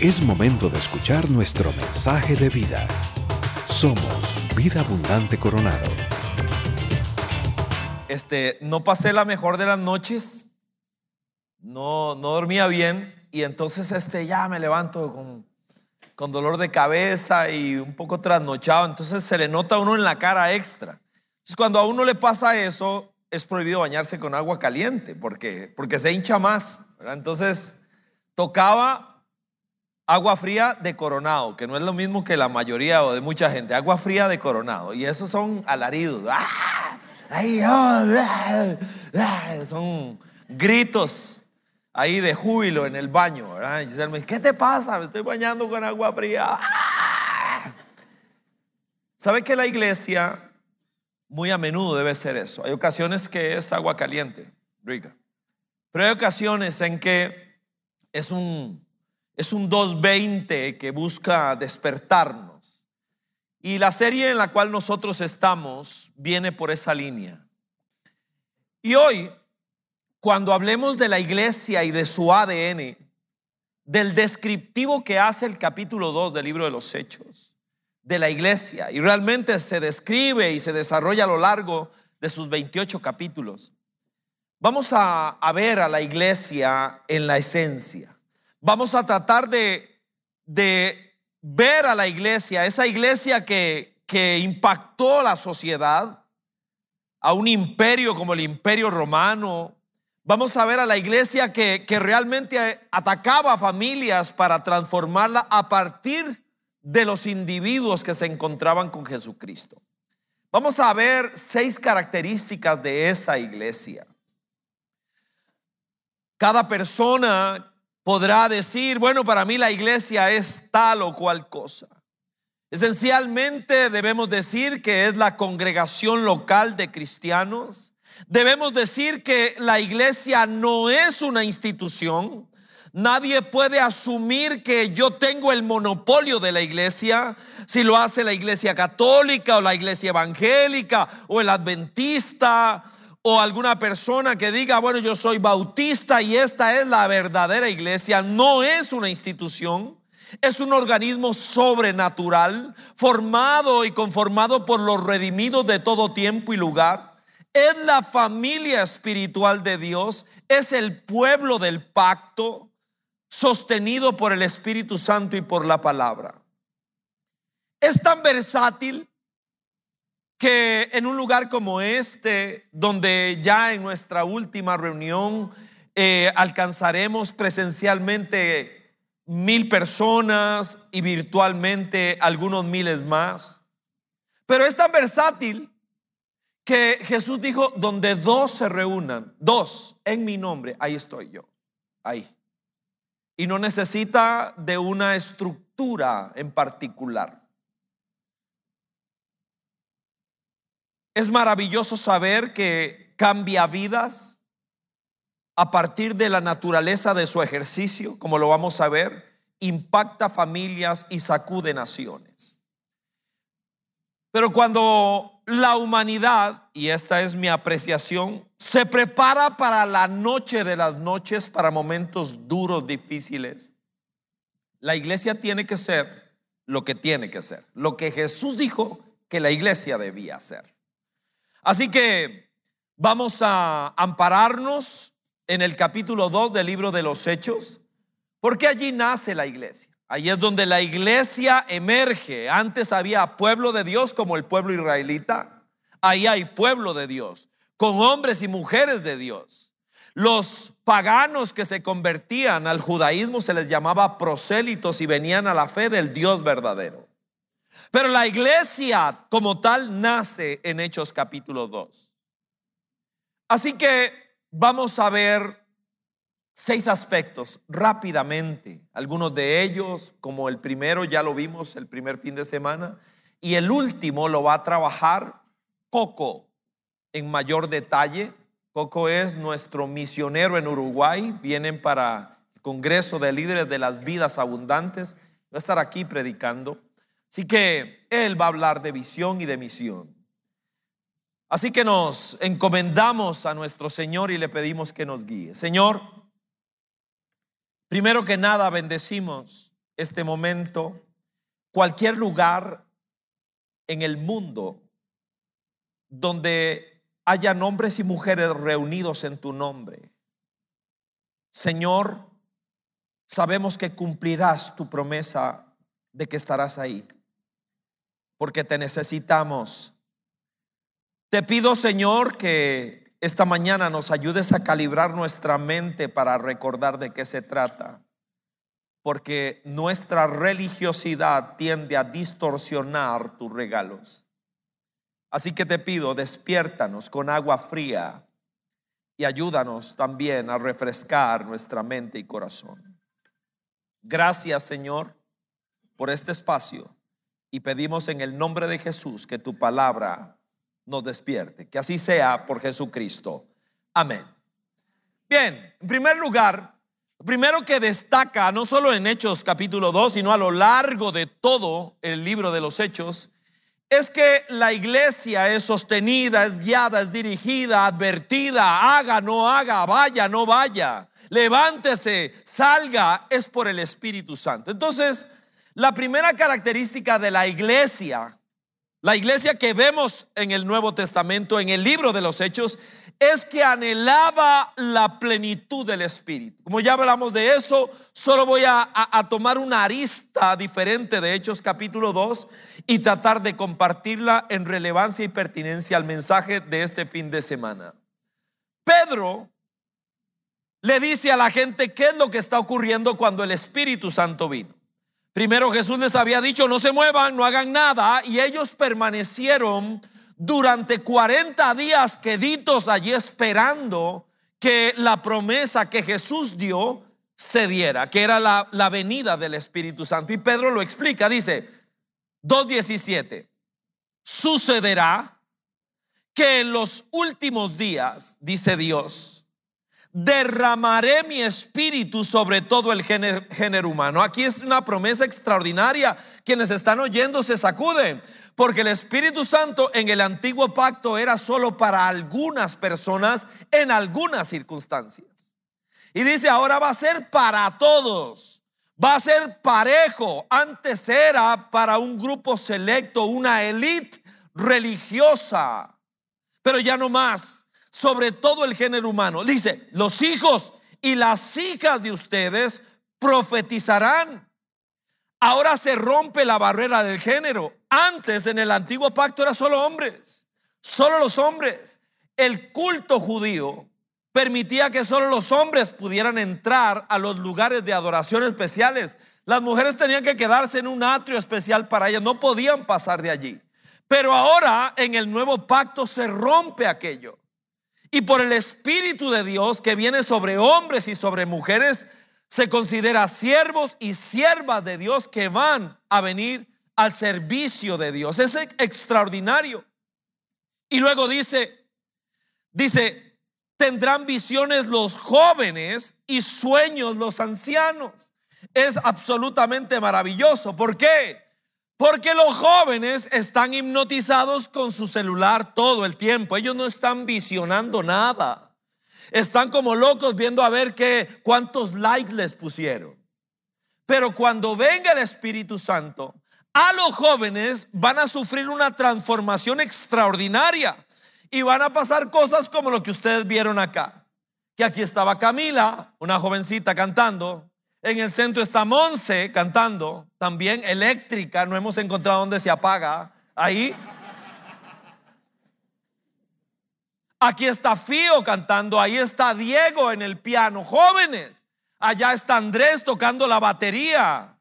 Es momento de escuchar nuestro mensaje de vida. Somos Vida Abundante Coronado. Este, no pasé la mejor de las noches, no, no dormía bien y entonces este, ya me levanto con, con dolor de cabeza y un poco trasnochado, entonces se le nota a uno en la cara extra. Entonces cuando a uno le pasa eso, es prohibido bañarse con agua caliente porque, porque se hincha más. Entonces tocaba agua fría de coronado, que no es lo mismo que la mayoría o de mucha gente, agua fría de coronado. Y esos son alaridos. ¡Ah! ¡Ah! ¡Ah! Son gritos ahí de júbilo en el baño. ¿verdad? Giselle me dice, ¿qué te pasa? Me estoy bañando con agua fría. ¿Sabe que la iglesia muy a menudo debe ser eso. Hay ocasiones que es agua caliente, rica. Pero hay ocasiones en que es un, es un 220 que busca despertarnos. Y la serie en la cual nosotros estamos viene por esa línea. Y hoy, cuando hablemos de la iglesia y de su ADN, del descriptivo que hace el capítulo 2 del libro de los Hechos, de la iglesia y realmente se describe y se desarrolla a lo largo de sus 28 capítulos. Vamos a, ver a la iglesia en la esencia. Vamos a tratar de, de ver a la iglesia, esa iglesia que, que impactó la sociedad, a un imperio como el imperio romano. Vamos a ver a la iglesia que, que realmente atacaba a familias para transformarla a partir de los individuos que se encontraban con Jesucristo. Vamos a ver seis características de esa iglesia. Cada persona podrá decir, bueno, para mí la iglesia es tal o cual cosa. Esencialmente debemos decir que es la congregación local de cristianos. Debemos decir que la iglesia no es una institución, Nadie puede asumir que yo tengo el monopolio de la iglesia, si lo hace la iglesia católica o la iglesia evangélica o el adventista o alguna persona que diga, bueno, yo soy bautista y esta es la verdadera iglesia. No es una institución, es un organismo sobrenatural, formado y conformado por los redimidos de todo tiempo y lugar. Es la familia espiritual de Dios, es el pueblo del pacto sostenido por el Espíritu Santo y por la palabra. Es tan versátil que en un lugar como este, donde ya en nuestra última reunión eh, alcanzaremos presencialmente mil personas y virtualmente algunos miles más, pero es tan versátil que Jesús dijo, donde dos se reúnan, dos en mi nombre, ahí estoy yo, ahí y no necesita de una estructura en particular. Es maravilloso saber que cambia vidas a partir de la naturaleza de su ejercicio, como lo vamos a ver, impacta familias y sacude naciones. Pero cuando la humanidad, y esta es mi apreciación, se prepara para la noche de las noches, para momentos duros, difíciles, la iglesia tiene que ser lo que tiene que ser, lo que Jesús dijo que la iglesia debía ser. Así que vamos a ampararnos en el capítulo 2 del libro de los Hechos, porque allí nace la iglesia. Ahí es donde la iglesia emerge. Antes había pueblo de Dios como el pueblo israelita. Ahí hay pueblo de Dios, con hombres y mujeres de Dios. Los paganos que se convertían al judaísmo se les llamaba prosélitos y venían a la fe del Dios verdadero. Pero la iglesia como tal nace en Hechos capítulo 2. Así que vamos a ver seis aspectos rápidamente. Algunos de ellos, como el primero, ya lo vimos el primer fin de semana. Y el último lo va a trabajar Coco en mayor detalle. Coco es nuestro misionero en Uruguay. Vienen para el Congreso de Líderes de las Vidas Abundantes. Va a estar aquí predicando. Así que él va a hablar de visión y de misión. Así que nos encomendamos a nuestro Señor y le pedimos que nos guíe. Señor, Primero que nada, bendecimos este momento, cualquier lugar en el mundo donde haya hombres y mujeres reunidos en tu nombre. Señor, sabemos que cumplirás tu promesa de que estarás ahí, porque te necesitamos. Te pido, Señor, que esta mañana nos ayudes a calibrar nuestra mente para recordar de qué se trata, porque nuestra religiosidad tiende a distorsionar tus regalos. Así que te pido, despiértanos con agua fría y ayúdanos también a refrescar nuestra mente y corazón. Gracias, Señor, por este espacio y pedimos en el nombre de Jesús que tu palabra nos despierte. Que así sea por Jesucristo. Amén. Bien, en primer lugar, lo primero que destaca, no solo en Hechos capítulo 2, sino a lo largo de todo el libro de los Hechos, es que la iglesia es sostenida, es guiada, es dirigida, advertida, haga, no haga, vaya, no vaya, levántese, salga, es por el Espíritu Santo. Entonces, la primera característica de la iglesia, la iglesia que vemos en el Nuevo Testamento, en el libro de los Hechos, es que anhelaba la plenitud del Espíritu. Como ya hablamos de eso, solo voy a, tomar una arista diferente de Hechos capítulo 2 y tratar de compartirla en relevancia y pertinencia al mensaje de este fin de semana. Pedro le dice a la gente qué es lo que está ocurriendo cuando el Espíritu Santo vino. Primero Jesús les había dicho, no se muevan, no hagan nada, y ellos permanecieron durante 40 días queditos allí esperando que la promesa que Jesús dio se diera, que era la, la venida del Espíritu Santo. Y Pedro lo explica, dice 2.17, sucederá que en los últimos días, dice Dios, derramaré mi espíritu sobre todo el género, humano. Aquí es una promesa extraordinaria. Quienes están oyendo se sacuden. Porque el Espíritu Santo en el antiguo pacto era solo para algunas personas en algunas circunstancias. Y dice, ahora va a ser para todos. Va a ser parejo. Antes era para un grupo selecto, una élite religiosa. Pero ya no más. Sobre todo el género humano. Dice, los hijos y las hijas de ustedes profetizarán. Ahora se rompe la barrera del género. Antes en el antiguo pacto era solo hombres, solo los hombres. El culto judío permitía que solo los hombres pudieran entrar a los lugares de adoración especiales. Las mujeres tenían que quedarse en un atrio especial para ellas, no podían pasar de allí. Pero ahora en el nuevo pacto se rompe aquello. Y por el Espíritu de Dios que viene sobre hombres y sobre mujeres, se considera siervos y siervas de Dios que van a venir al servicio de Dios. Es extraordinario. Y luego dice, dice, tendrán visiones los jóvenes y sueños los ancianos. Es absolutamente maravilloso. ¿Por qué? Porque los jóvenes están hipnotizados con su celular todo el tiempo. Ellos no están visionando nada. Están como locos viendo a ver qué cuántos likes les pusieron. Pero cuando venga el Espíritu Santo, a los jóvenes van a sufrir una transformación extraordinaria y van a pasar cosas como lo que ustedes vieron acá. Que aquí estaba Camila, una jovencita cantando. En el centro está Monse cantando, también eléctrica, no hemos encontrado dónde se apaga. Ahí Aquí está Fío cantando, ahí está Diego en el piano, jóvenes. Allá está Andrés tocando la batería.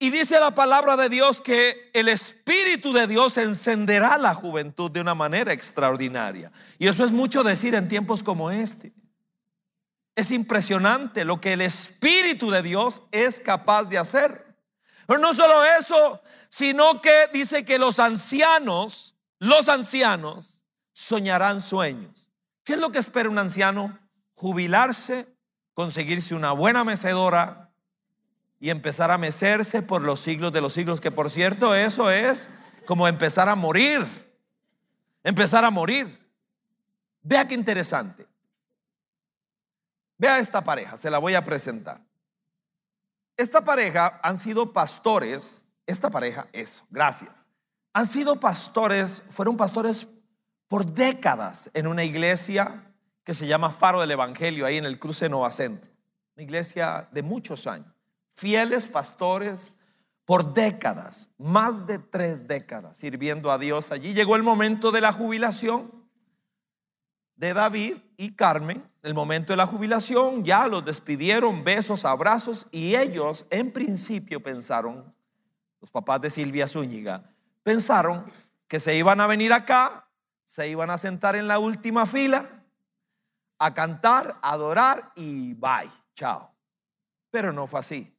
Y dice la palabra de Dios que el Espíritu de Dios encenderá la juventud de una manera extraordinaria. Y eso es mucho decir en tiempos como este. Es impresionante lo que el Espíritu de Dios es capaz de hacer. Pero no solo eso, sino que dice que los ancianos, los ancianos, soñarán sueños. ¿Qué es lo que espera un anciano? Jubilarse, conseguirse una buena mecedora y empezar a mecerse por los siglos de los siglos, que por cierto eso es como empezar a morir, empezar a morir. Vea qué interesante. Vea esta pareja, se la voy a presentar. esta pareja han sido pastores, esta pareja, eso, gracias. Han sido pastores, fueron pastores por décadas en una iglesia que se llama Faro del Evangelio, ahí en el cruce Nova Centro. Una iglesia de muchos años. Fieles pastores por décadas, más de tres décadas, sirviendo a Dios allí. Llegó el momento de la jubilación de David y Carmen, el momento de la jubilación, ya los despidieron, besos, abrazos, y ellos en principio pensaron, los papás de Silvia Zúñiga, pensaron que se iban a venir acá, se iban a sentar en la última fila, a cantar, a adorar y bye, chao. Pero no fue así,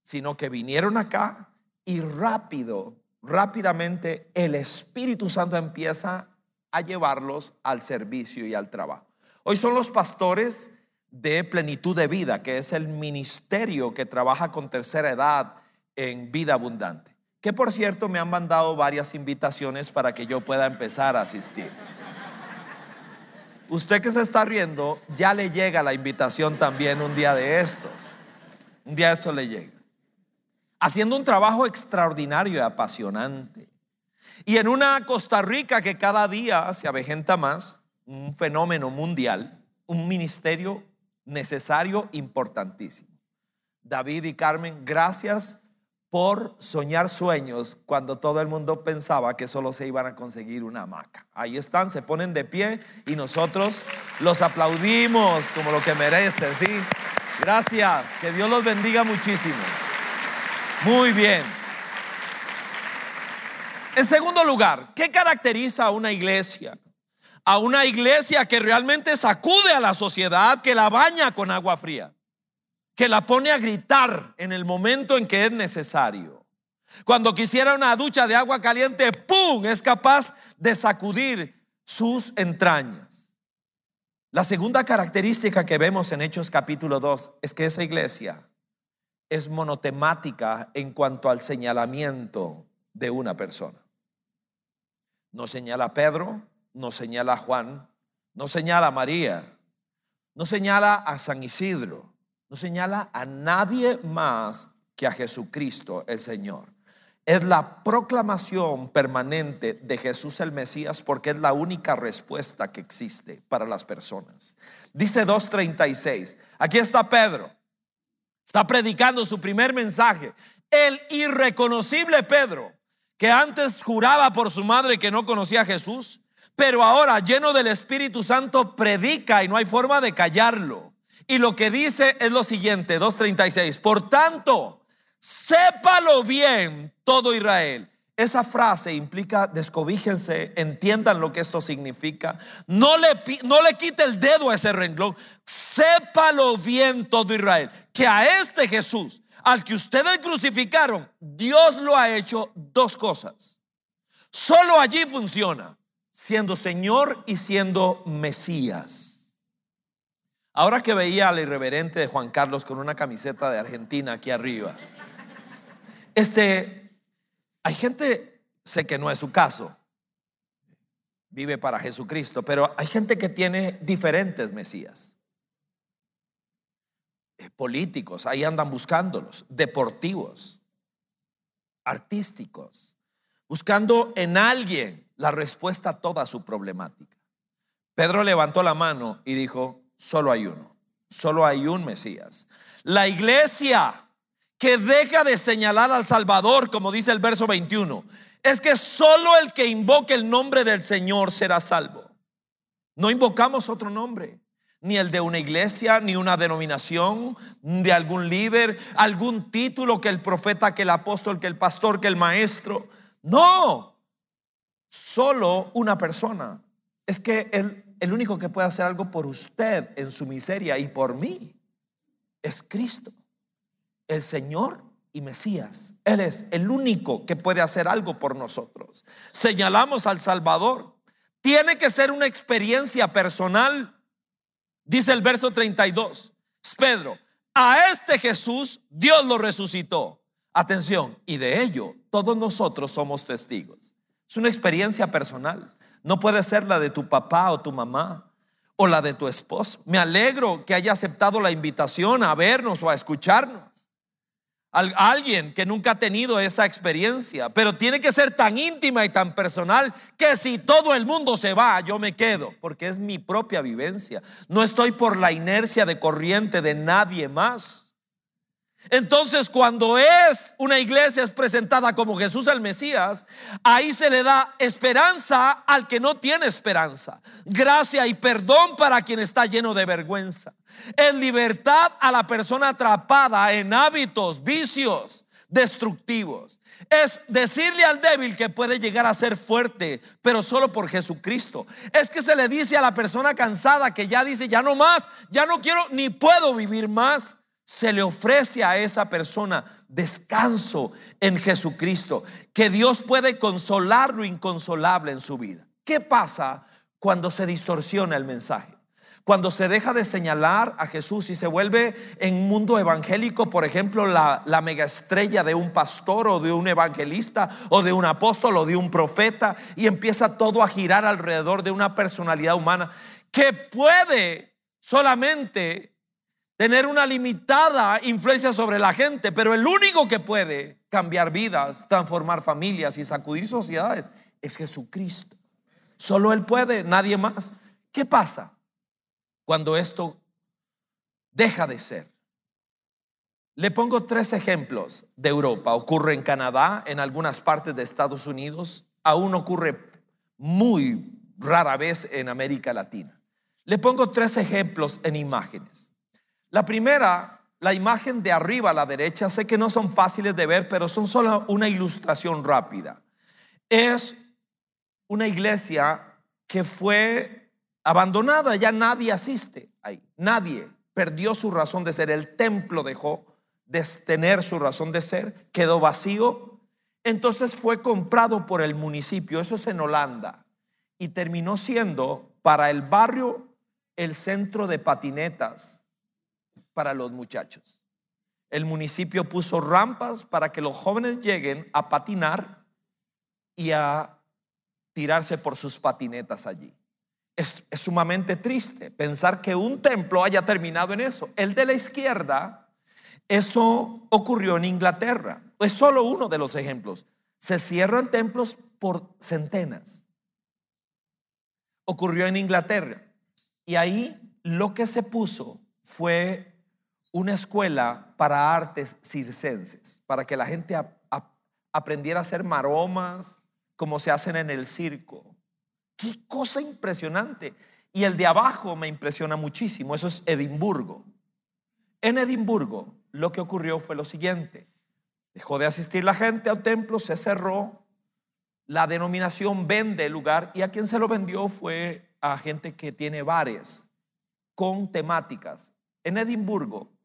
sino que vinieron acá y rápido, rápidamente el Espíritu Santo empieza a llevarlos al servicio y al trabajo. Hoy son los pastores de plenitud de vida, que es el ministerio que trabaja con tercera edad en vida abundante. Que por cierto me han mandado varias invitaciones para que yo pueda empezar a asistir. Usted que se está riendo, ya le llega la invitación también un día de estos. Un día de estos le llega. Haciendo un trabajo extraordinario y apasionante. Y en una Costa Rica que cada día se avejenta más, un fenómeno mundial, un ministerio necesario, importantísimo. David y Carmen, gracias por soñar sueños cuando todo el mundo pensaba que solo se iban a conseguir una hamaca. Ahí están, se ponen de pie y nosotros los aplaudimos como lo que merecen, ¿sí? Gracias, que Dios los bendiga muchísimo. Muy bien. En segundo lugar, ¿qué caracteriza a una iglesia? A una iglesia que realmente sacude a la sociedad, que la baña con agua fría, que la pone a gritar en el momento en que es necesario. Cuando quisiera una ducha de agua caliente, ¡pum! es capaz de sacudir sus entrañas. La segunda característica que vemos en Hechos capítulo 2 es que esa iglesia es monotemática en cuanto al señalamiento de una persona. No señala a Pedro, no señala a Juan, no señala a María, no señala a San Isidro, no señala a nadie más que a Jesucristo el Señor. Es la proclamación permanente de Jesús el Mesías porque es la única respuesta que existe para las personas. Dice 2.36, aquí está Pedro, está predicando su primer mensaje, el irreconocible Pedro que antes juraba por su madre que no conocía a Jesús, pero ahora lleno del Espíritu Santo predica y no hay forma de callarlo. Y lo que dice es lo siguiente, 2.36, por tanto, sépalo bien todo Israel. Esa frase implica descobíjense, entiendan lo que esto significa. No le, no le quite el dedo a ese renglón. Sépalo bien todo Israel. Que a este Jesús, al que ustedes crucificaron, Dios lo ha hecho dos cosas. Solo allí funciona, siendo Señor y siendo Mesías. Ahora que veía al irreverente de Juan Carlos con una camiseta de Argentina aquí arriba, este, hay gente, sé que no es su caso, vive para Jesucristo, pero hay gente que tiene diferentes Mesías. Eh, políticos, ahí andan buscándolos, deportivos, artísticos, buscando en alguien la respuesta a toda su problemática. Pedro levantó la mano y dijo, solo hay uno, solo hay un Mesías. La iglesia que deja de señalar al Salvador, como dice el verso 21, es que solo el que invoque el nombre del Señor será salvo. No invocamos otro nombre ni el de una iglesia, ni una denominación, de algún líder, algún título que el profeta, que el apóstol, que el pastor, que el maestro. No, solo una persona. Es que el, el único que puede hacer algo por usted en su miseria y por mí es Cristo, el Señor y Mesías. Él es el único que puede hacer algo por nosotros. Señalamos al Salvador. Tiene que ser una experiencia personal Dice el verso 32, Pedro, a este Jesús Dios lo resucitó. Atención, y de ello todos nosotros somos testigos. Es una experiencia personal. No puede ser la de tu papá o tu mamá o la de tu esposo. Me alegro que haya aceptado la invitación a vernos o a escucharnos. alguien que nunca ha tenido esa experiencia, pero tiene que ser tan íntima y tan personal que si todo el mundo se va, yo me quedo, porque es mi propia vivencia. No estoy por la inercia de corriente de nadie más. Entonces, cuando es una iglesia es presentada como Jesús el Mesías, ahí se le da esperanza al que no tiene esperanza, gracia y perdón para quien está lleno de vergüenza, en libertad a la persona atrapada en hábitos, vicios destructivos. Es decirle al débil que puede llegar a ser fuerte, pero solo por Jesucristo. Es que se le dice a la persona cansada que ya dice, ya no más, ya no quiero ni puedo vivir más se le ofrece a esa persona descanso en Jesucristo, que Dios puede consolar lo inconsolable en su vida. ¿Qué pasa cuando se distorsiona el mensaje? Cuando se deja de señalar a Jesús y se vuelve en mundo evangélico, por ejemplo, la, la mega estrella de un pastor o de un evangelista o de un apóstol o de un profeta y empieza todo a girar alrededor de una personalidad humana que puede solamente tener una limitada influencia sobre la gente, pero el único que puede cambiar vidas, transformar familias y sacudir sociedades es Jesucristo. Solo Él puede, nadie más. ¿Qué pasa cuando esto deja de ser? Le pongo tres ejemplos de Europa. Ocurre en Canadá, en algunas partes de Estados Unidos, aún ocurre muy rara vez en América Latina. Le pongo tres ejemplos en imágenes. La primera, la imagen de arriba a la derecha, sé que no son fáciles de ver, pero son solo una ilustración rápida. Es una iglesia que fue abandonada, ya nadie asiste ahí, nadie. Perdió su razón de ser, el templo dejó de tener su razón de ser, quedó vacío, entonces fue comprado por el municipio, eso es en Holanda, y terminó siendo para el barrio el centro de patinetas para los muchachos. El municipio puso rampas para que los jóvenes lleguen a patinar y a tirarse por sus patinetas allí. Es, sumamente triste pensar que un templo haya terminado en eso. El de la izquierda, eso ocurrió en Inglaterra. Es solo uno de los ejemplos. Se cierran templos por centenas. Ocurrió en Inglaterra. Y ahí lo que se puso fue una escuela para artes circenses, para que la gente aprendiera a hacer maromas como se hacen en el circo. Qué cosa impresionante. Y el de abajo me impresiona muchísimo, eso es Edimburgo. En Edimburgo lo que ocurrió fue lo siguiente. Dejó de asistir la gente al templo, se cerró, la denominación vende el lugar y a quien se lo vendió fue a gente que tiene bares con temáticas. En Edimburgo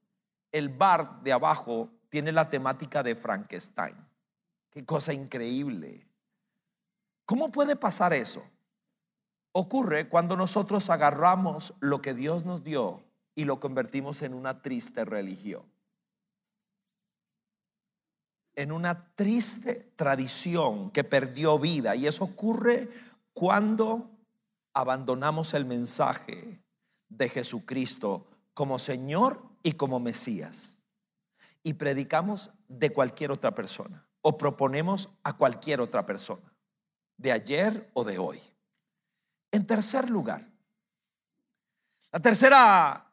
el bar de abajo tiene la temática de Frankenstein. Qué cosa increíble. ¿Cómo puede pasar eso? Ocurre cuando nosotros agarramos lo que Dios nos dio y lo convertimos en una triste religión. En una triste tradición que perdió vida. Y eso ocurre cuando abandonamos el mensaje de Jesucristo como Señor y como Mesías. Y predicamos de cualquier otra persona o proponemos a cualquier otra persona, de ayer o de hoy. En tercer lugar, la tercera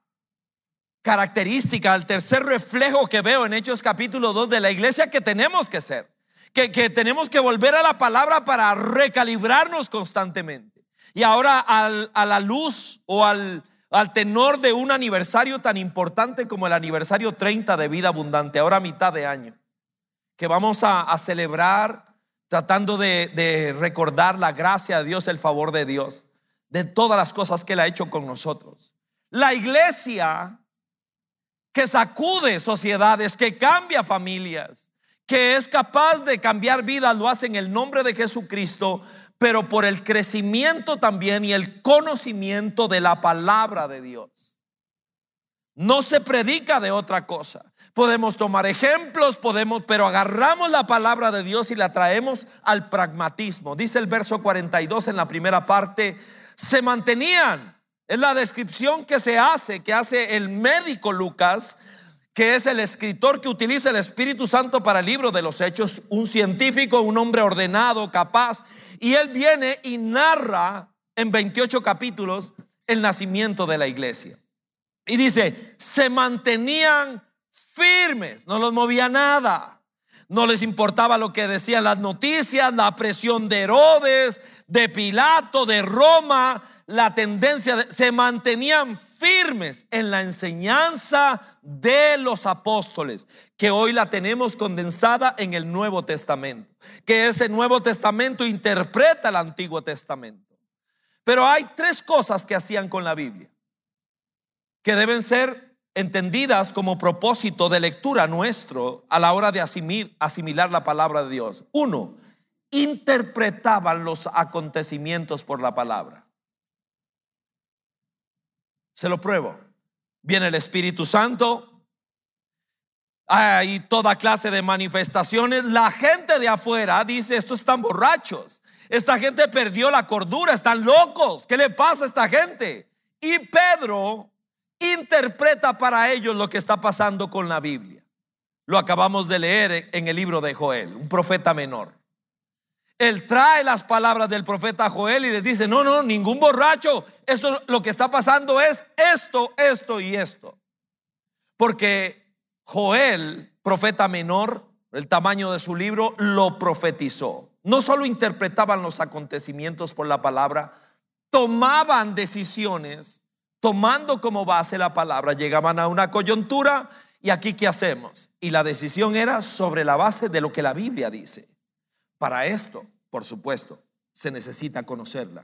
característica, el tercer reflejo que veo en Hechos capítulo 2 de la iglesia que tenemos que ser, que, que tenemos que volver a la palabra para recalibrarnos constantemente. Y ahora a la luz o al al tenor de un aniversario tan importante como el aniversario 30 de vida abundante, ahora mitad de año, que vamos a, celebrar tratando de, de, recordar la gracia de Dios, el favor de Dios, de todas las cosas que Él ha hecho con nosotros. La iglesia que sacude sociedades, que cambia familias, que es capaz de cambiar vidas, lo hace en el nombre de Jesucristo, pero por el crecimiento también y el conocimiento de la palabra de Dios. No se predica de otra cosa. Podemos tomar ejemplos, podemos, pero agarramos la palabra de Dios y la traemos al pragmatismo. Dice el verso 42 en la primera parte, se mantenían. Es la descripción que se hace, que hace el médico Lucas, que es el escritor que utiliza el Espíritu Santo para el libro de los Hechos, un científico, un hombre ordenado, capaz, y él viene y narra en 28 capítulos el nacimiento de la iglesia. Y dice, se mantenían firmes, no los movía nada. No les importaba lo que decían las noticias, la presión de Herodes, de Pilato, de Roma, la tendencia, se mantenían firmes en la enseñanza de los apóstoles, que hoy la tenemos condensada en el Nuevo Testamento, que ese Nuevo Testamento interpreta el Antiguo Testamento. Pero hay tres cosas que hacían con la Biblia, que deben ser entendidas como propósito de lectura nuestro a la hora de asimilar la palabra de Dios. Uno, interpretaban los acontecimientos por la palabra. Se lo pruebo. Viene el Espíritu Santo. Hay toda clase de manifestaciones. La gente de afuera dice, estos están borrachos. Esta gente perdió la cordura, están locos. ¿Qué le pasa a esta gente? Y Pedro interpreta para ellos lo que está pasando con la Biblia. Lo acabamos de leer en el libro de Joel, un profeta menor. Él trae las palabras del profeta Joel y le dice, no, no, ningún borracho. Esto lo que está pasando es esto, esto y esto. Porque Joel, profeta menor, el tamaño de su libro, lo profetizó. No solo interpretaban los acontecimientos por la palabra, tomaban decisiones tomando como base la palabra. Llegaban a una coyuntura y aquí qué hacemos. Y la decisión era sobre la base de lo que la Biblia dice. Para esto, por supuesto, se necesita conocerla.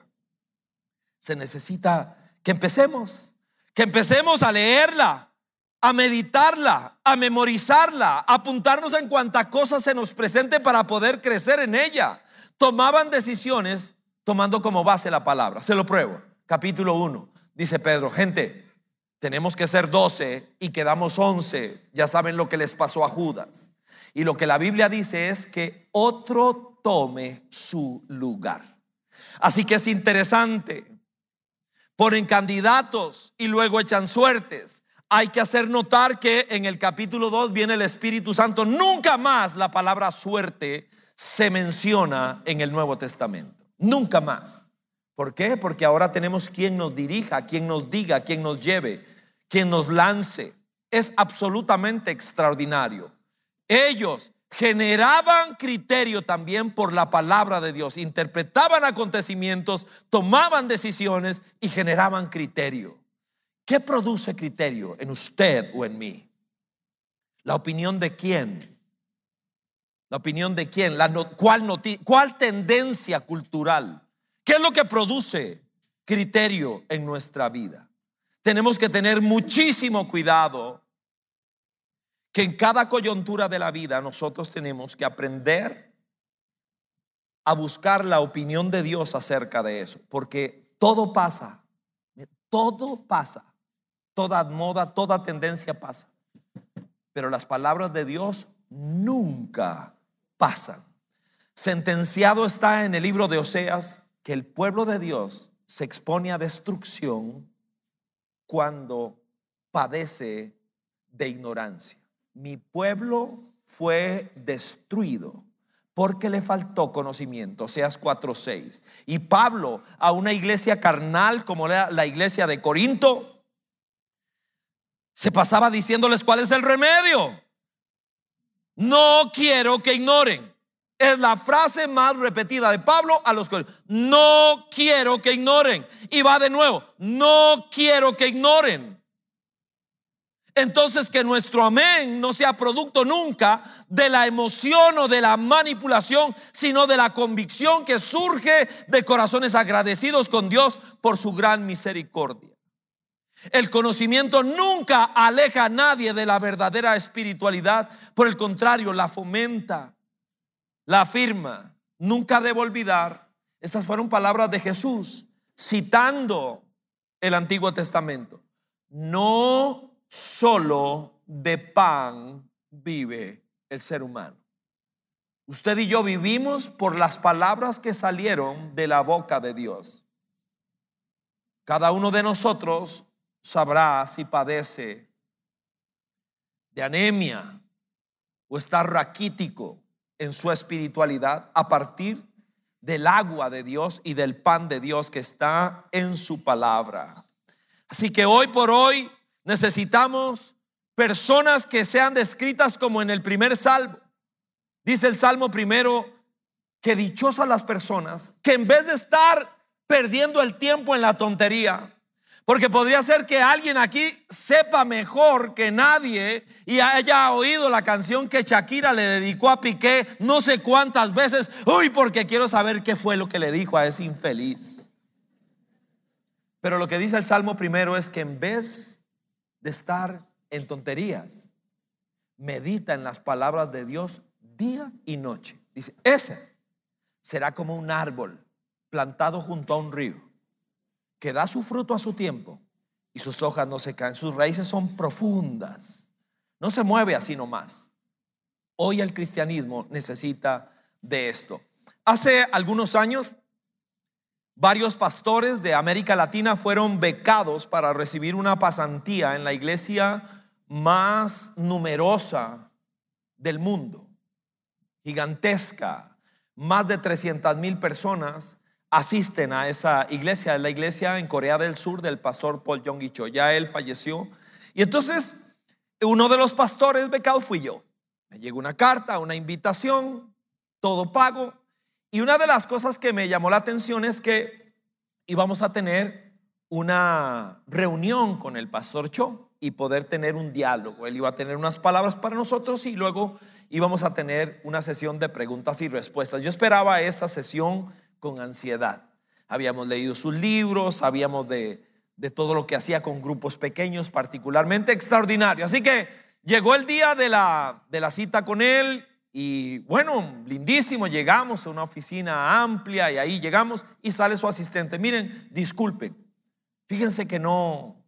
Se necesita que empecemos, que empecemos a leerla, a meditarla, a memorizarla, a apuntarnos en cuanta cosa se nos presente para poder crecer en ella. Tomaban decisiones tomando como base la palabra. Se lo pruebo. Capítulo 1. Dice Pedro, gente, tenemos que ser 12 y quedamos 11. Ya saben lo que les pasó a Judas. Y lo que la Biblia dice es que otro tome su lugar. Así que es interesante. Ponen candidatos y luego echan suertes. Hay que hacer notar que en el capítulo 2 viene el Espíritu Santo. Nunca más la palabra suerte se menciona en el Nuevo Testamento. Nunca más. ¿Por qué? Porque ahora tenemos quien nos dirija, quien nos diga, quien nos lleve, quien nos lance. Es absolutamente extraordinario. Ellos generaban criterio también por la palabra de Dios, interpretaban acontecimientos, tomaban decisiones y generaban criterio. ¿Qué produce criterio en usted o en mí? ¿La opinión de quién? ¿La opinión de quién? La ¿cuál, ¿Cuál tendencia cultural? ¿Qué es lo que produce criterio en nuestra vida? Tenemos que tener muchísimo cuidado que en cada coyuntura de la vida nosotros tenemos que aprender a buscar la opinión de Dios acerca de eso, porque todo pasa, todo pasa, toda moda, toda tendencia pasa, pero las palabras de Dios nunca pasan. Sentenciado está en el libro de Oseas que el pueblo de Dios se expone a destrucción cuando padece de ignorancia mi pueblo fue destruido porque le faltó conocimiento, Seas 4:6. Y Pablo a una iglesia carnal como era la iglesia de Corinto, se pasaba diciéndoles cuál es el remedio. No quiero que ignoren. Es la frase más repetida de Pablo a los corintios. No quiero que ignoren. Y va de nuevo. No quiero que ignoren entonces que nuestro amén no sea producto nunca de la emoción o de la manipulación, sino de la convicción que surge de corazones agradecidos con Dios por su gran misericordia. El conocimiento nunca aleja a nadie de la verdadera espiritualidad, por el contrario, la fomenta, la afirma. Nunca debo olvidar, estas fueron palabras de Jesús citando el Antiguo Testamento. No solo de pan vive el ser humano. Usted y yo vivimos por las palabras que salieron de la boca de Dios. Cada uno de nosotros sabrá si padece de anemia o estar raquítico en su espiritualidad a partir del agua de Dios y del pan de Dios que está en su palabra. Así que hoy por hoy necesitamos personas que sean descritas como en el primer salmo. Dice el salmo primero que dichosas las personas que en vez de estar perdiendo el tiempo en la tontería, porque podría ser que alguien aquí sepa mejor que nadie y haya oído la canción que Shakira le dedicó a Piqué no sé cuántas veces. Uy, porque quiero saber qué fue lo que le dijo a ese infeliz. Pero lo que dice el Salmo primero es que en vez de estar en tonterías, medita en las palabras de Dios día y noche. Dice, ese será como un árbol plantado junto a un río que da su fruto a su tiempo y sus hojas no se caen, sus raíces son profundas, no se mueve así nomás. Hoy el cristianismo necesita de esto. Hace algunos años, varios pastores de América Latina fueron becados para recibir una pasantía en la iglesia más numerosa del mundo, gigantesca, más de 300 mil personas asisten a esa iglesia, la iglesia en Corea del Sur del pastor Paul Jong Cho. Ya él falleció. Y entonces, uno de los pastores becados fui yo. Me llegó una carta, una invitación, todo pago. Y una de las cosas que me llamó la atención es que íbamos a tener una reunión con el pastor Cho y poder tener un diálogo. Él iba a tener unas palabras para nosotros y luego íbamos a tener una sesión de preguntas y respuestas. Yo esperaba esa sesión con ansiedad. Habíamos leído sus libros, sabíamos de, todo lo que hacía con grupos pequeños, particularmente extraordinario. Así que llegó el día de la, de la cita con él y bueno, lindísimo, llegamos a una oficina amplia y ahí llegamos y sale su asistente. Miren, disculpen, fíjense que no,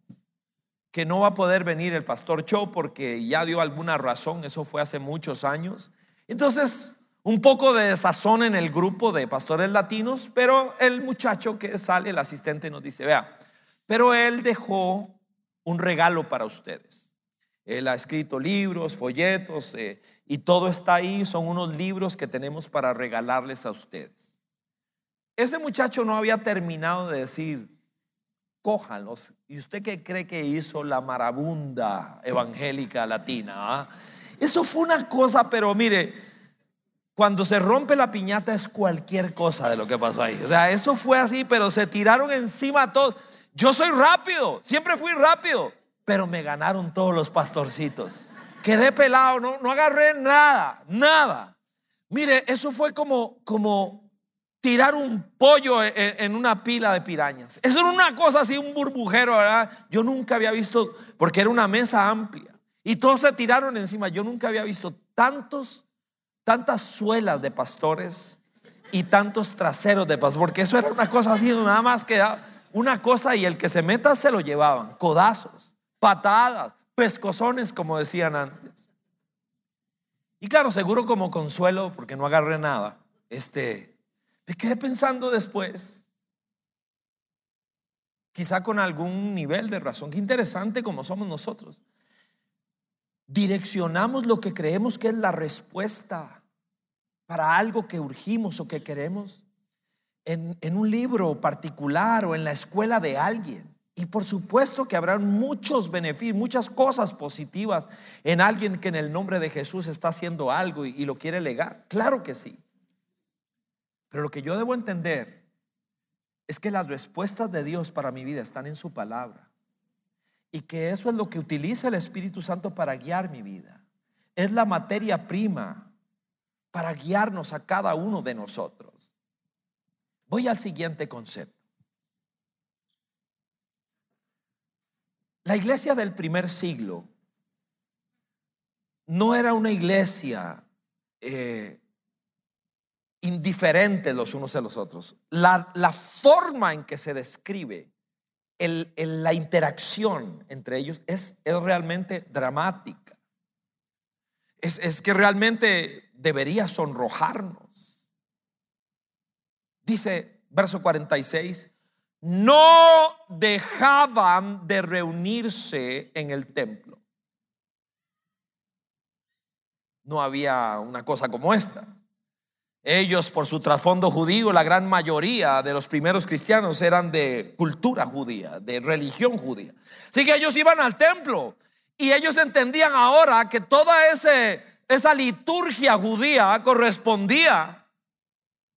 que no va a poder venir el pastor Cho porque ya dio alguna razón, eso fue hace muchos años. Entonces un poco de desazón en el grupo de pastores latinos, pero el muchacho que sale, el asistente, nos dice, vea, pero él dejó un regalo para ustedes. Él ha escrito libros, folletos, eh, y todo está ahí, son unos libros que tenemos para regalarles a ustedes. Ese muchacho no había terminado de decir, cójanlos. ¿Y usted qué cree que hizo la marabunda evangélica latina? Ah? Eso fue una cosa, pero mire, cuando se rompe la piñata es cualquier cosa de lo que pasó ahí. O sea, eso fue así, pero se tiraron encima todos. Yo soy rápido, siempre fui rápido, pero me ganaron todos los pastorcitos. Quedé pelado, no, no agarré nada, nada. Mire, eso fue como, como tirar un pollo en, en, una pila de pirañas. Eso era una cosa así, un burbujero, ¿verdad? Yo nunca había visto, porque era una mesa amplia. Y todos se tiraron encima. Yo nunca había visto tantos tantas suelas de pastores y tantos traseros de pastores, porque eso era una cosa así, nada más que una cosa y el que se meta se lo llevaban, codazos, patadas, pescozones, como decían antes. Y claro, seguro como consuelo, porque no agarré nada, este, me quedé pensando después, quizá con algún nivel de razón, qué interesante como somos nosotros. Direccionamos lo que creemos que es la respuesta para algo que urgimos o que queremos en, un libro particular o en la escuela de alguien. Y por supuesto que habrá muchos beneficios, muchas cosas positivas en alguien que en el nombre de Jesús está haciendo algo y, y lo quiere legar. Claro que sí. Pero lo que yo debo entender es que las respuestas de Dios para mi vida están en su palabra. Y que eso es lo que utiliza el Espíritu Santo para guiar mi vida. Es la materia prima para guiarnos a cada uno de nosotros. Voy al siguiente concepto. La iglesia del primer siglo no era una iglesia eh, indiferente los unos a los otros. La, forma en que se describe la interacción entre ellos es, realmente dramática. Es que realmente debería sonrojarnos. Dice verso 46, no dejaban de reunirse en el templo. no había una cosa como esta. Ellos, por su trasfondo judío, la gran mayoría de los primeros cristianos eran de cultura judía, de religión judía. Así que ellos iban al templo y ellos entendían ahora que toda esa liturgia judía correspondía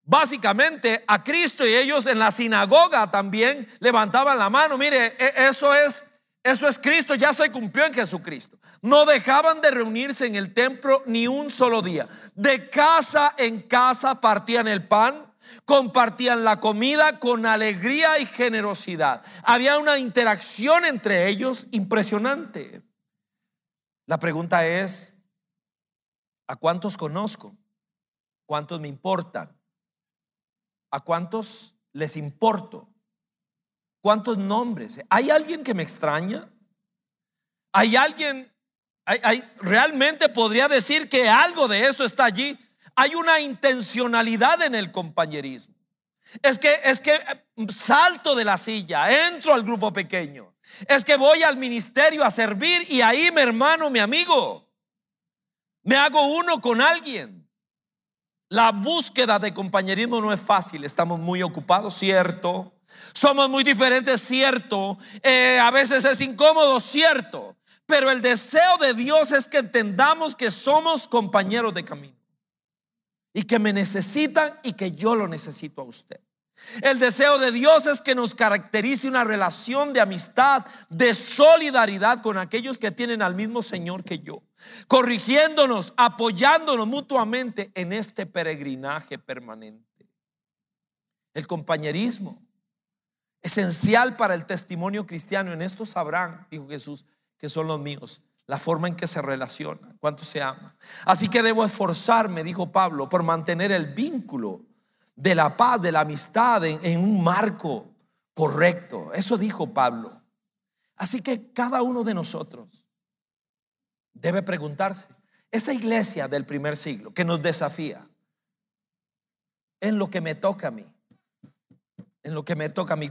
básicamente a Cristo y ellos en la sinagoga también levantaban la mano. Mire, e, eso es eso es Cristo, ya se cumplió en Jesucristo. No dejaban de reunirse en el templo ni un solo día. De casa en casa partían el pan, compartían la comida con alegría y generosidad. Había una interacción entre ellos impresionante. La pregunta es, ¿a cuántos conozco? ¿Cuántos me importan? ¿A cuántos les importo? ¿Cuántos nombres? ¿Hay alguien que me extraña? ¿Hay alguien, hay, realmente podría decir que algo de eso está allí? Hay una intencionalidad en el compañerismo. Es que, es que salto de la silla, entro al grupo pequeño. Es que voy al ministerio a servir y ahí mi hermano, mi amigo, me hago uno con alguien. La búsqueda de compañerismo no es fácil, estamos muy ocupados, cierto. Somos muy diferentes, cierto. Eh, a veces es incómodo, cierto. Pero el deseo de Dios es que entendamos que somos compañeros de camino. Y que me necesitan y que yo lo necesito a usted. El deseo de Dios es que nos caracterice una relación de amistad, de solidaridad con aquellos que tienen al mismo Señor que yo, corrigiéndonos, apoyándonos mutuamente en este peregrinaje permanente. El compañerismo esencial para el testimonio cristiano. En esto sabrán, dijo Jesús, que son los míos. La forma en que se relaciona, cuánto se ama. Así que debo esforzarme, dijo Pablo, por mantener el vínculo de la paz, de la amistad en, un marco correcto. Eso dijo Pablo. Así que cada uno de nosotros debe preguntarse, esa iglesia del primer siglo que nos desafía, en lo que me toca a mí, en lo que me toca a mí.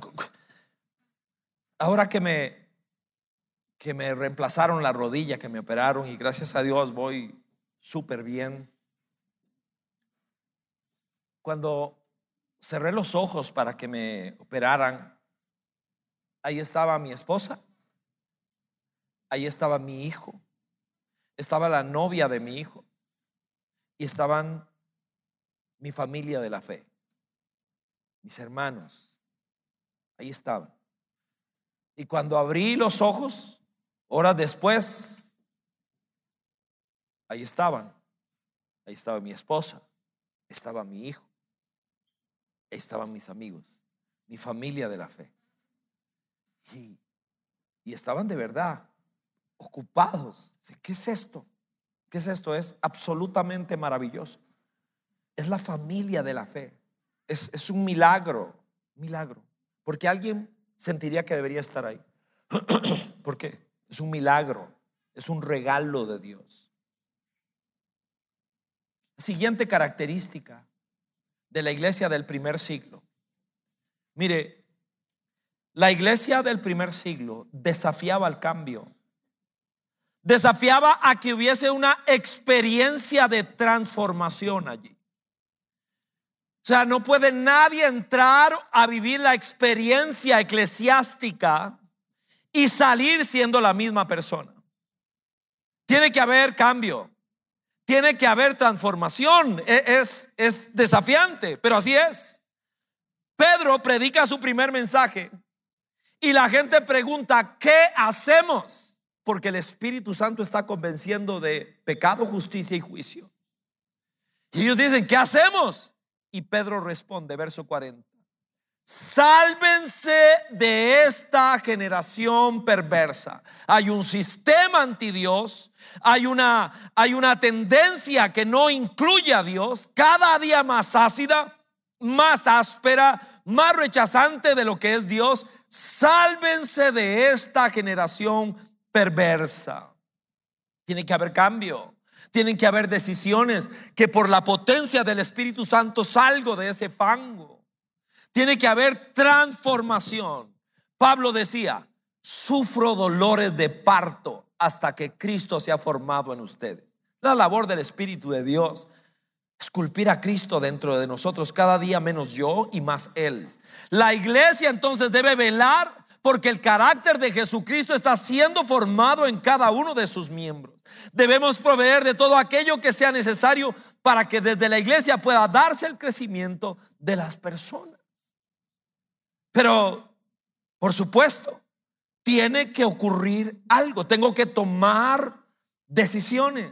Ahora que me, que me reemplazaron la rodilla, que me operaron y gracias a Dios voy súper bien. Cuando cerré los ojos para que me operaran, ahí estaba mi esposa, ahí estaba mi hijo, estaba la novia de mi hijo y estaban mi familia de la fe mis hermanos, ahí estaban. Y cuando abrí los ojos, horas después, ahí estaban. Ahí estaba mi esposa, estaba mi hijo, estaban mis amigos, mi familia de la fe. Y, y estaban de verdad ocupados. ¿Qué es esto? ¿Qué es esto? Es absolutamente maravilloso. Es la familia de la fe. Es, un milagro, milagro. Porque alguien sentiría que debería estar ahí. ¿Por qué? Es un milagro, es un regalo de Dios. Siguiente característica de la iglesia del primer siglo. Mire, la iglesia del primer siglo desafiaba al cambio. Desafiaba a que hubiese una experiencia de transformación allí. O sea, no puede nadie entrar a vivir la experiencia eclesiástica y salir siendo la misma persona. Tiene que haber cambio. Tiene que haber transformación. E, es, es desafiante, pero así es. Pedro predica su primer mensaje y la gente pregunta, ¿qué hacemos? Porque el Espíritu Santo está convenciendo de pecado, justicia y juicio. Y ellos dicen, ¿qué hacemos? Y Pedro responde, verso 40, sálvense de esta generación perversa. Hay un sistema anti Dios, hay una, hay una tendencia que no incluye a Dios, cada día más ácida, más áspera, más rechazante de lo que es Dios. Sálvense de esta generación perversa. Tiene que haber cambio. Tienen que haber decisiones que por la potencia del Espíritu Santo salgo de ese fango. Tiene que haber transformación. Pablo decía, sufro dolores de parto hasta que Cristo se ha formado en ustedes. La labor del Espíritu de Dios. Esculpir a Cristo dentro de nosotros, cada día menos yo y más Él. La iglesia entonces debe velar porque el carácter de Jesucristo está siendo formado en cada uno de sus miembros. Debemos proveer de todo aquello que sea necesario para que desde la iglesia pueda darse el crecimiento de las personas. Pero, por supuesto, tiene que ocurrir algo. Tengo que tomar decisiones.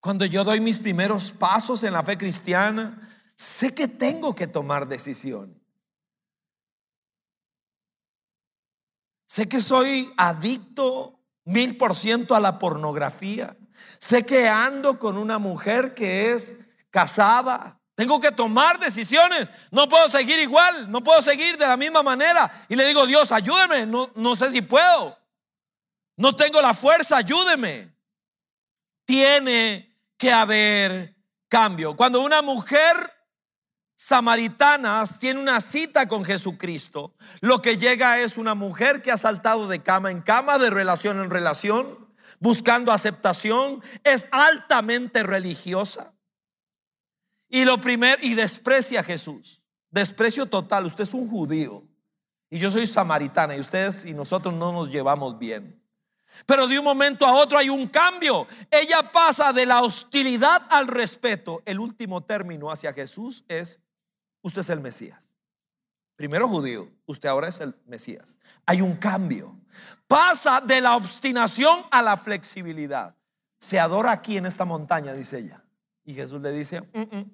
Cuando yo doy mis primeros pasos en la fe cristiana, sé que tengo que tomar decisiones. Sé que soy adicto mil por ciento a la pornografía. Sé que ando con una mujer que es casada. Tengo que tomar decisiones. No puedo seguir igual. No puedo seguir de la misma manera. Y le digo, Dios, ayúdeme. No, no sé si puedo. No tengo la fuerza. Ayúdeme. Tiene que haber cambio. Cuando una mujer samaritanas tiene una cita con Jesucristo, lo que llega es una mujer que ha saltado de cama en cama, de relación en relación, buscando aceptación, es altamente religiosa. Y lo primero, y desprecia a Jesús. Desprecio total. Usted es un judío. Y yo soy samaritana. Y ustedes y nosotros no nos llevamos bien. Pero de un momento a otro hay un cambio. Ella pasa de la hostilidad al respeto. El último término hacia Jesús es, usted es el Mesías. Primero judío, usted ahora es el Mesías. Hay un cambio. Pasa de la obstinación a la flexibilidad. Se adora aquí en esta montaña, dice ella. Y Jesús le dice, mm, mm,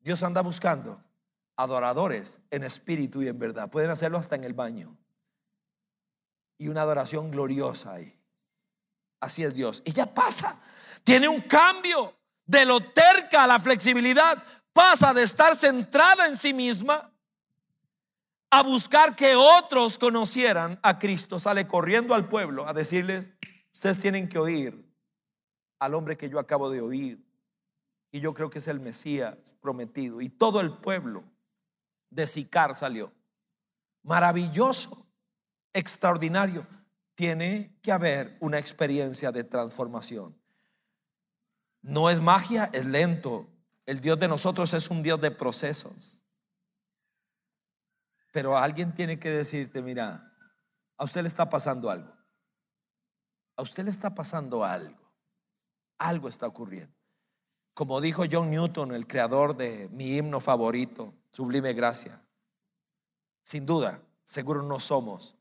Dios anda buscando adoradores en espíritu y en verdad. Pueden hacerlo hasta en el baño. Y una adoración gloriosa ahí. Así es Dios. Y ya pasa. Tiene un cambio de lo terca a la flexibilidad. Pasa de estar centrada en sí misma a buscar que otros conocieran a Cristo. Sale corriendo al pueblo a decirles, ustedes tienen que oír al hombre que yo acabo de oír. Y yo creo que es el Mesías prometido. Y todo el pueblo de Sicar salió. Maravilloso, extraordinario. Tiene que haber una experiencia de transformación. No es magia, es lento. El Dios de nosotros es un Dios de procesos. Pero alguien tiene que decirte, mira, a usted le está pasando algo. A usted le está pasando algo. Algo está ocurriendo. Como dijo John Newton, el creador de mi himno favorito, Sublime Gracia, sin duda, seguro no somos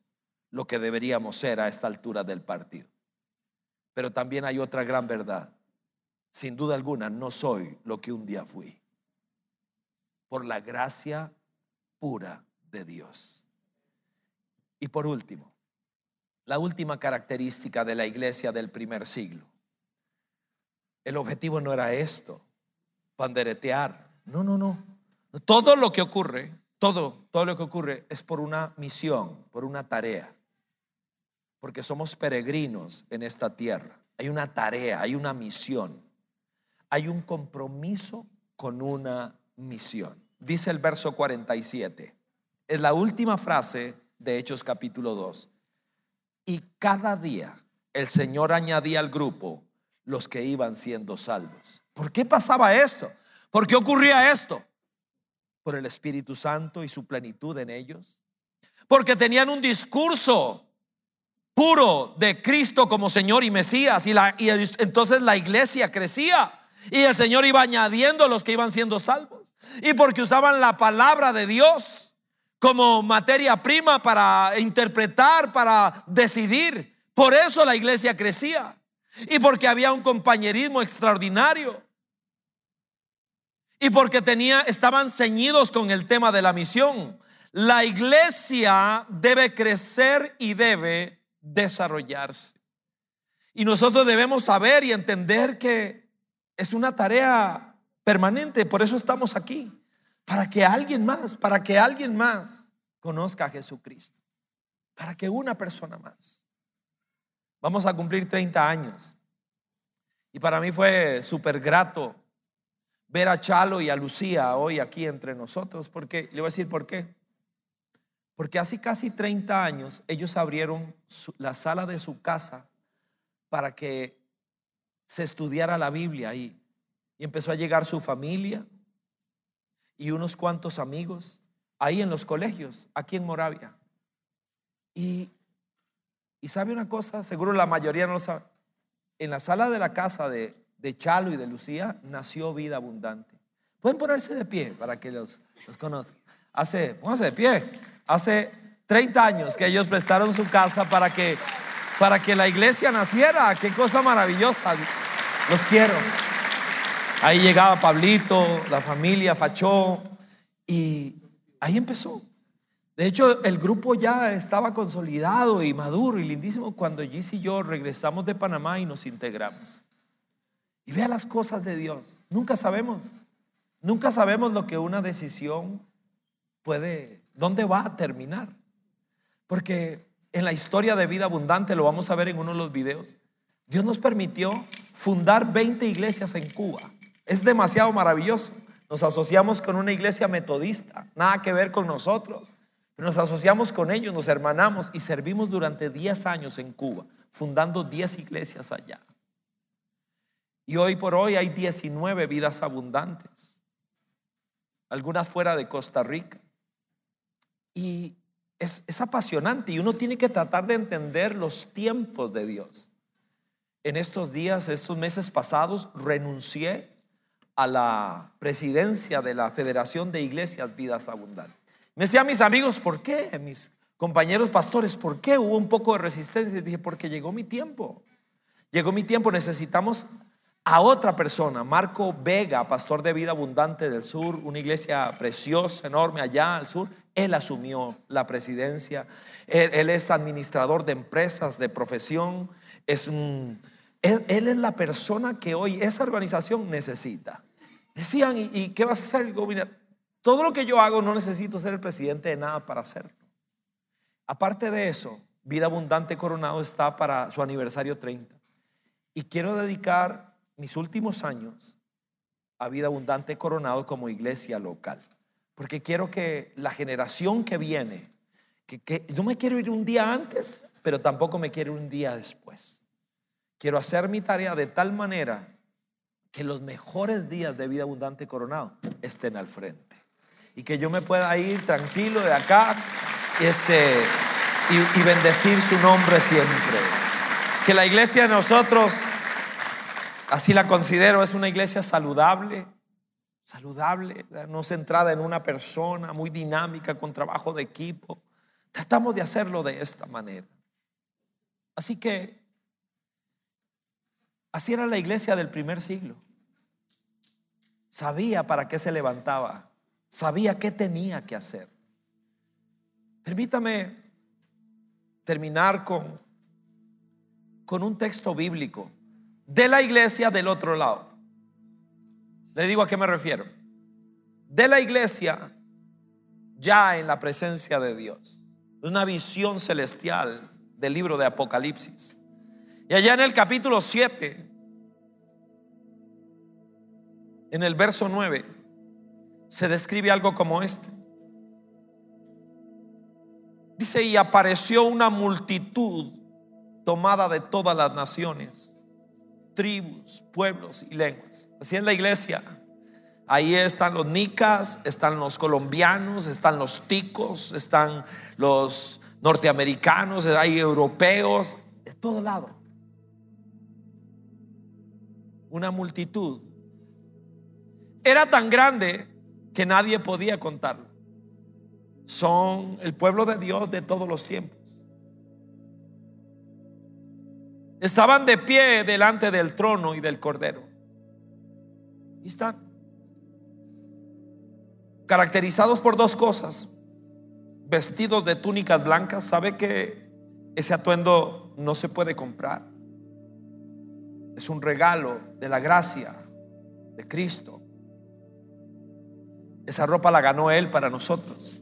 lo que deberíamos ser a esta altura del partido. Pero también hay otra gran verdad. Sin duda alguna, no soy lo que un día fui. Por la gracia pura de Dios. Y por último, la última característica de la iglesia del primer siglo el objetivo no era esto, panderetear. No, no, no. Todo lo que ocurre, todo, todo lo que ocurre es por una misión, por una tarea. Porque somos peregrinos en esta tierra. Hay una tarea, hay una misión. Hay un compromiso con una misión. Dice el verso 47. Es la última frase de Hechos capítulo 2. Y cada día el Señor añadía al grupo los que iban siendo salvos. ¿Por qué pasaba esto? ¿Por qué ocurría esto? Por el Espíritu Santo y su plenitud en ellos. Porque tenían un discurso puro de Cristo como Señor y Mesías. Y, y entonces la iglesia crecía. Y el Señor iba añadiendo los que iban siendo salvos. Y porque usaban la palabra de Dios como materia prima para interpretar, para decidir. Por eso la iglesia crecía y porque había un compañerismo extraordinario. Y porque tenía, estaban ceñidos con el tema de la misión. La iglesia debe crecer y debe desarrollarse. Y nosotros debemos saber y entender que es una tarea permanente. Por eso estamos aquí. Para que alguien más, para que alguien más conozca a Jesucristo. Para que una persona más. Vamos a cumplir 30 años. Y para mí fue súper grato ver a Chalo y a Lucía hoy aquí entre nosotros. Porque, le voy a decir por qué. Porque hace casi 30 años ellos abrieron la sala de su casa para que se estudiara la Biblia ahí. Y empezó a llegar su familia y unos cuantos amigos ahí en los colegios, aquí en Moravia. Y, y sabe una cosa, seguro la mayoría no lo sabe. En la sala de la casa de, de Chalo y de Lucía nació vida abundante. Pueden ponerse de pie para que los, los conozcan. Hace, pónganse de pie. Hace 30 años que ellos prestaron su casa para que, para que la iglesia naciera. Qué cosa maravillosa. Los quiero. Ahí llegaba Pablito, la familia Fachó y ahí empezó. De hecho, el grupo ya estaba consolidado y maduro y lindísimo cuando Gis y yo regresamos de Panamá y nos integramos. Y vea las cosas de Dios. Nunca sabemos. Nunca sabemos lo que una decisión puede, dónde va a terminar. Porque en la historia de vida abundante, lo vamos a ver en uno de los videos, Dios nos permitió fundar 20 iglesias en Cuba. Es demasiado maravilloso. Nos asociamos con una iglesia metodista, nada que ver con nosotros. Nos asociamos con ellos, nos hermanamos y servimos durante 10 años en Cuba, fundando 10 iglesias allá. Y hoy por hoy hay 19 vidas abundantes, algunas fuera de Costa Rica. Y es, es, apasionante y uno tiene que tratar de entender los tiempos de Dios. En estos días, estos meses pasados, renuncié a la presidencia de la Federación de Iglesias Vidas Abundantes. Me decían mis amigos, ¿por qué? Mis compañeros pastores, ¿por qué hubo un poco de resistencia? Y dije, porque llegó mi tiempo. Llegó mi tiempo, necesitamos a otra persona, Marco Vega, pastor de Vida Abundante del Sur, una iglesia preciosa, enorme allá al sur. Él asumió la presidencia. Él, es administrador de empresas de profesión. Es un él, es la persona que hoy esa organización necesita. Decían, ¿y, qué vas a hacer? Mira, todo lo que yo hago no necesito ser el presidente de nada para hacerlo. Aparte de eso, Vida Abundante Coronado está para su aniversario 30. Y quiero dedicar mis últimos años a Vida Abundante Coronado como iglesia local. Porque quiero que la generación que viene, que, no me quiero ir un día antes, pero tampoco me quiero ir un día después. Quiero hacer mi tarea de tal manera que los mejores días de vida abundante coronado estén al frente. Y que yo me pueda ir tranquilo de acá este, y, y bendecir su nombre siempre. Que la iglesia de nosotros, así la considero, es una iglesia saludable, saludable, no centrada en una persona, muy dinámica, con trabajo de equipo. Tratamos de hacerlo de esta manera. Así que Así era la iglesia del primer siglo. Sabía para qué se levantaba, sabía qué tenía que hacer. Permítame terminar con, con un texto bíblico de la iglesia del otro lado. Le digo a qué me refiero. De la iglesia ya en la presencia de Dios. Una visión celestial del libro de Apocalipsis. Y allá en el capítulo 7, en el verso 9, se describe algo como este. Dice, y apareció una multitud tomada de todas las naciones, tribus, pueblos y lenguas. Así es la iglesia. Ahí están los nicas, están los colombianos, están los ticos, están los norteamericanos, hay europeos, de todo lado una multitud. Era tan grande que nadie podía contarlo. Son el pueblo de Dios de todos los tiempos. Estaban de pie delante del trono y del cordero. Y están caracterizados por dos cosas. Vestidos de túnicas blancas. ¿Sabe que ese atuendo no se puede comprar? Es un regalo de la gracia de Cristo. Esa ropa la ganó Él para nosotros.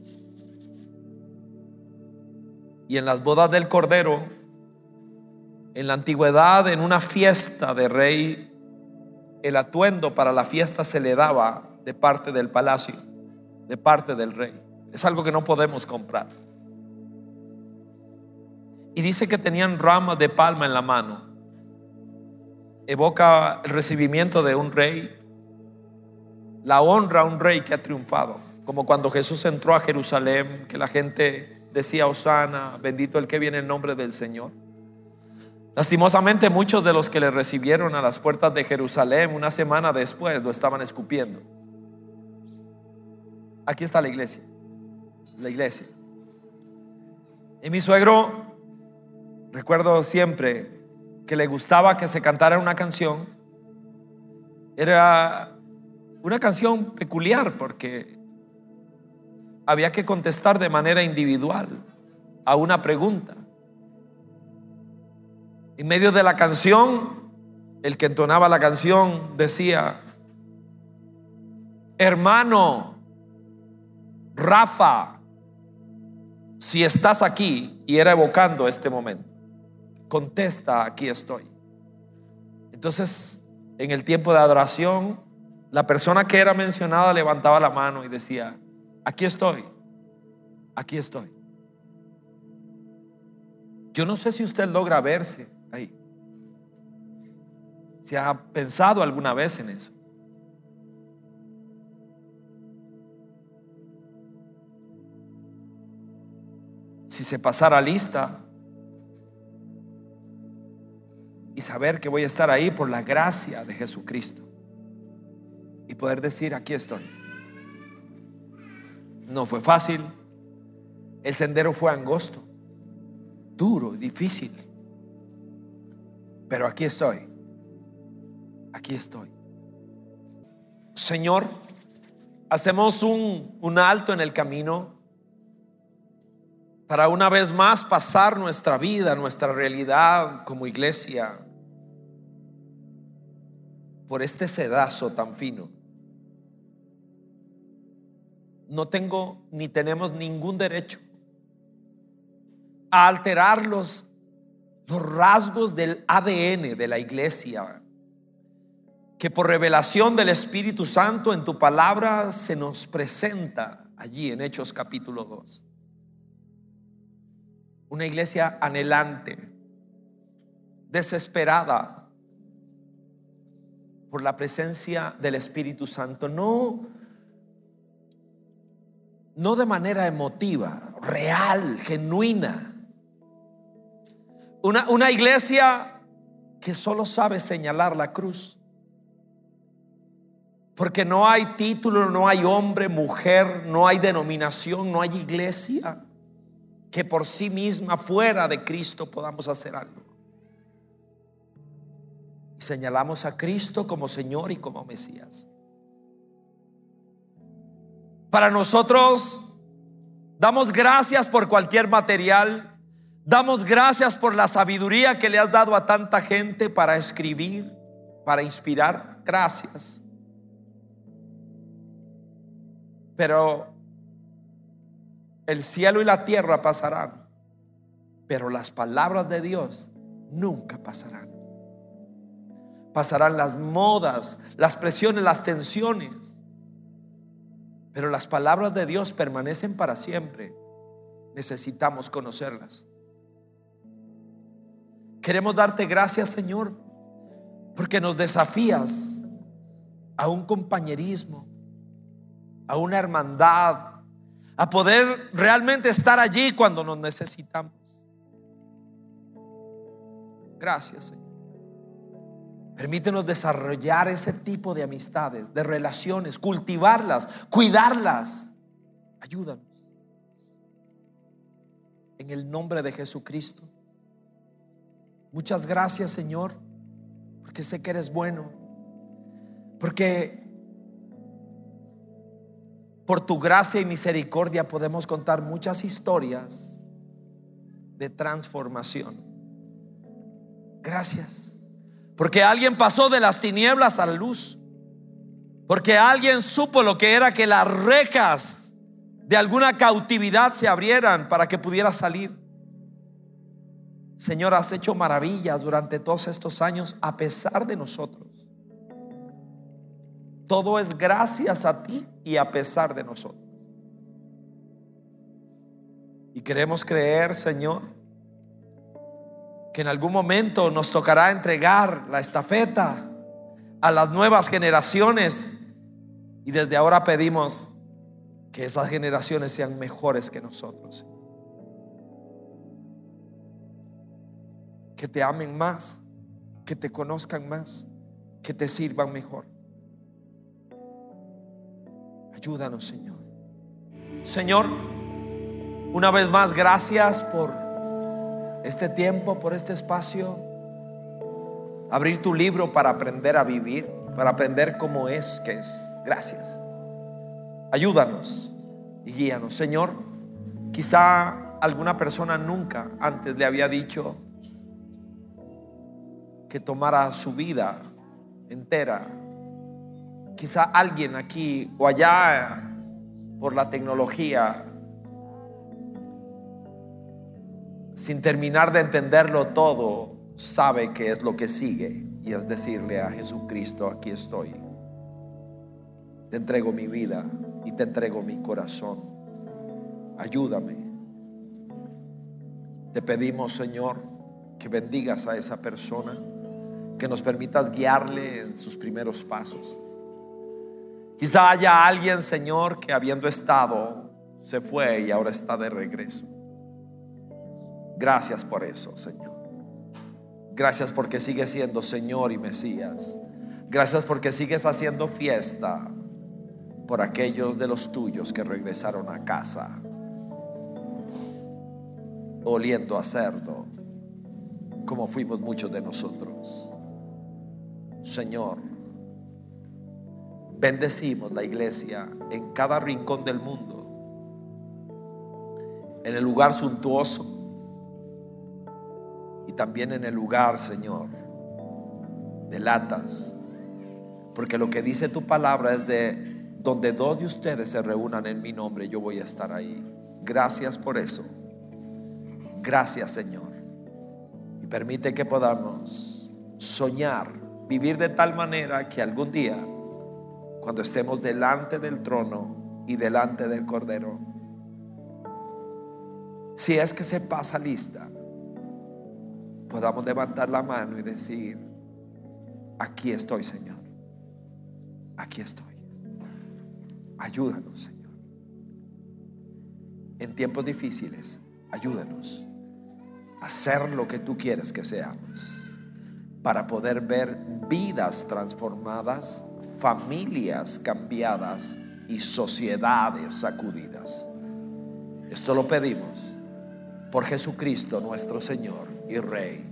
Y en las bodas del Cordero, en la antigüedad, en una fiesta de rey, el atuendo para la fiesta se le daba de parte del palacio, de parte del rey. Es algo que no podemos comprar. Y dice que tenían ramas de palma en la mano evoca el recibimiento de un rey, la honra a un rey que ha triunfado, como cuando Jesús entró a Jerusalén, que la gente decía, Osana, bendito el que viene en nombre del Señor. Lastimosamente muchos de los que le recibieron a las puertas de Jerusalén una semana después lo estaban escupiendo. Aquí está la iglesia, la iglesia. Y mi suegro, recuerdo siempre que le gustaba que se cantara una canción. Era una canción peculiar porque había que contestar de manera individual a una pregunta. En medio de la canción, el que entonaba la canción decía, hermano, Rafa, si estás aquí, y era evocando este momento, contesta, aquí estoy. Entonces, en el tiempo de adoración, la persona que era mencionada levantaba la mano y decía, aquí estoy, aquí estoy. Yo no sé si usted logra verse ahí. Si ha pensado alguna vez en eso. si se pasara lista y saber que voy a estar ahí por la gracia de Jesucristo y poder decir, aquí estoy. No fue fácil, el sendero fue angosto, duro, difícil, pero aquí estoy, aquí estoy. Señor, hacemos un, un alto en el camino para una vez más pasar nuestra vida, nuestra realidad como iglesia por este sedazo tan fino. No tengo ni tenemos ningún derecho a alterar los, los rasgos del ADN de la iglesia. Que por revelación del Espíritu Santo en tu palabra se nos presenta allí en Hechos capítulo 2 una iglesia anhelante, desesperada por la presencia del Espíritu Santo, no no de manera emotiva, real, genuina. Una, una, iglesia que solo sabe señalar la cruz. Porque no hay título, no hay hombre, mujer, no hay denominación, no hay iglesia que por sí misma, fuera de Cristo, podamos hacer algo. Señalamos a Cristo como Señor y como Mesías. Para nosotros, damos gracias por cualquier material. Damos gracias por la sabiduría que le has dado a tanta gente para escribir, para inspirar. Gracias. Pero el cielo y la tierra pasarán, pero las palabras de Dios nunca pasarán. Pasarán las modas, las presiones, las tensiones, pero las palabras de Dios permanecen para siempre. Necesitamos conocerlas. Queremos darte gracias, Señor, porque nos desafías a un compañerismo, a una hermandad, a poder realmente estar allí cuando nos necesitamos. Gracias, Señor. Permítenos desarrollar ese tipo de amistades, de relaciones, cultivarlas, cuidarlas. Ayúdanos. En el nombre de Jesucristo. Muchas gracias, Señor, porque sé que eres bueno. Porque por tu gracia y misericordia podemos contar muchas historias de transformación. Gracias. Porque alguien pasó de las tinieblas a la luz. Porque alguien supo lo que era que las rejas de alguna cautividad se abrieran para que pudiera salir. Señor, has hecho maravillas durante todos estos años a pesar de nosotros. Todo es gracias a ti y a pesar de nosotros. Y queremos creer, Señor, que en algún momento nos tocará entregar la estafeta a las nuevas generaciones y desde ahora pedimos que esas generaciones sean mejores que nosotros. Que te amen más, que te conozcan más, que te sirvan mejor. Ayúdanos, Señor. Señor, una vez más, gracias por este tiempo, por este espacio. Abrir tu libro para aprender a vivir, para aprender cómo es que es. Gracias. Ayúdanos y guíanos. Señor, quizá alguna persona nunca antes le había dicho que tomara su vida entera. Quizá alguien aquí o allá por la tecnología, sin terminar de entenderlo todo, sabe que es lo que sigue y es decirle a Jesucristo, aquí estoy. Te entrego mi vida y te entrego mi corazón. Ayúdame. Te pedimos, Señor, que bendigas a esa persona, que nos permitas guiarle en sus primeros pasos. Quizá haya alguien, Señor, que habiendo estado, se fue y ahora está de regreso. Gracias por eso, Señor. Gracias porque sigues siendo Señor y Mesías. Gracias porque sigues haciendo fiesta por aquellos de los tuyos que regresaron a casa oliendo a cerdo, como fuimos muchos de nosotros. Señor, bendecimos la iglesia en cada rincón del mundo, en el lugar suntuoso y también en el lugar, Señor, de latas, porque lo que dice tu palabra es de donde dos de ustedes se reúnan en mi nombre, yo voy a estar ahí. Gracias por eso. Gracias Señor. Y permite que podamos soñar, vivir de tal manera que algún día, cuando estemos delante del trono y delante del Cordero, si es que se pasa lista, podamos levantar la mano y decir, aquí estoy Señor, aquí estoy. Ayúdanos, Señor. En tiempos difíciles, ayúdanos a ser lo que tú quieres que seamos. Para poder ver vidas transformadas, familias cambiadas y sociedades sacudidas. Esto lo pedimos por Jesucristo nuestro Señor Rey.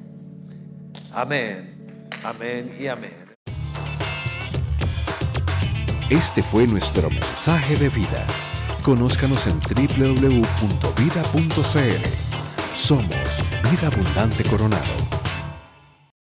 Amén, amén y amén. Este fue nuestro mensaje de vida. Conózcanos en www.vida.cl. Somos Vida Abundante Coronado.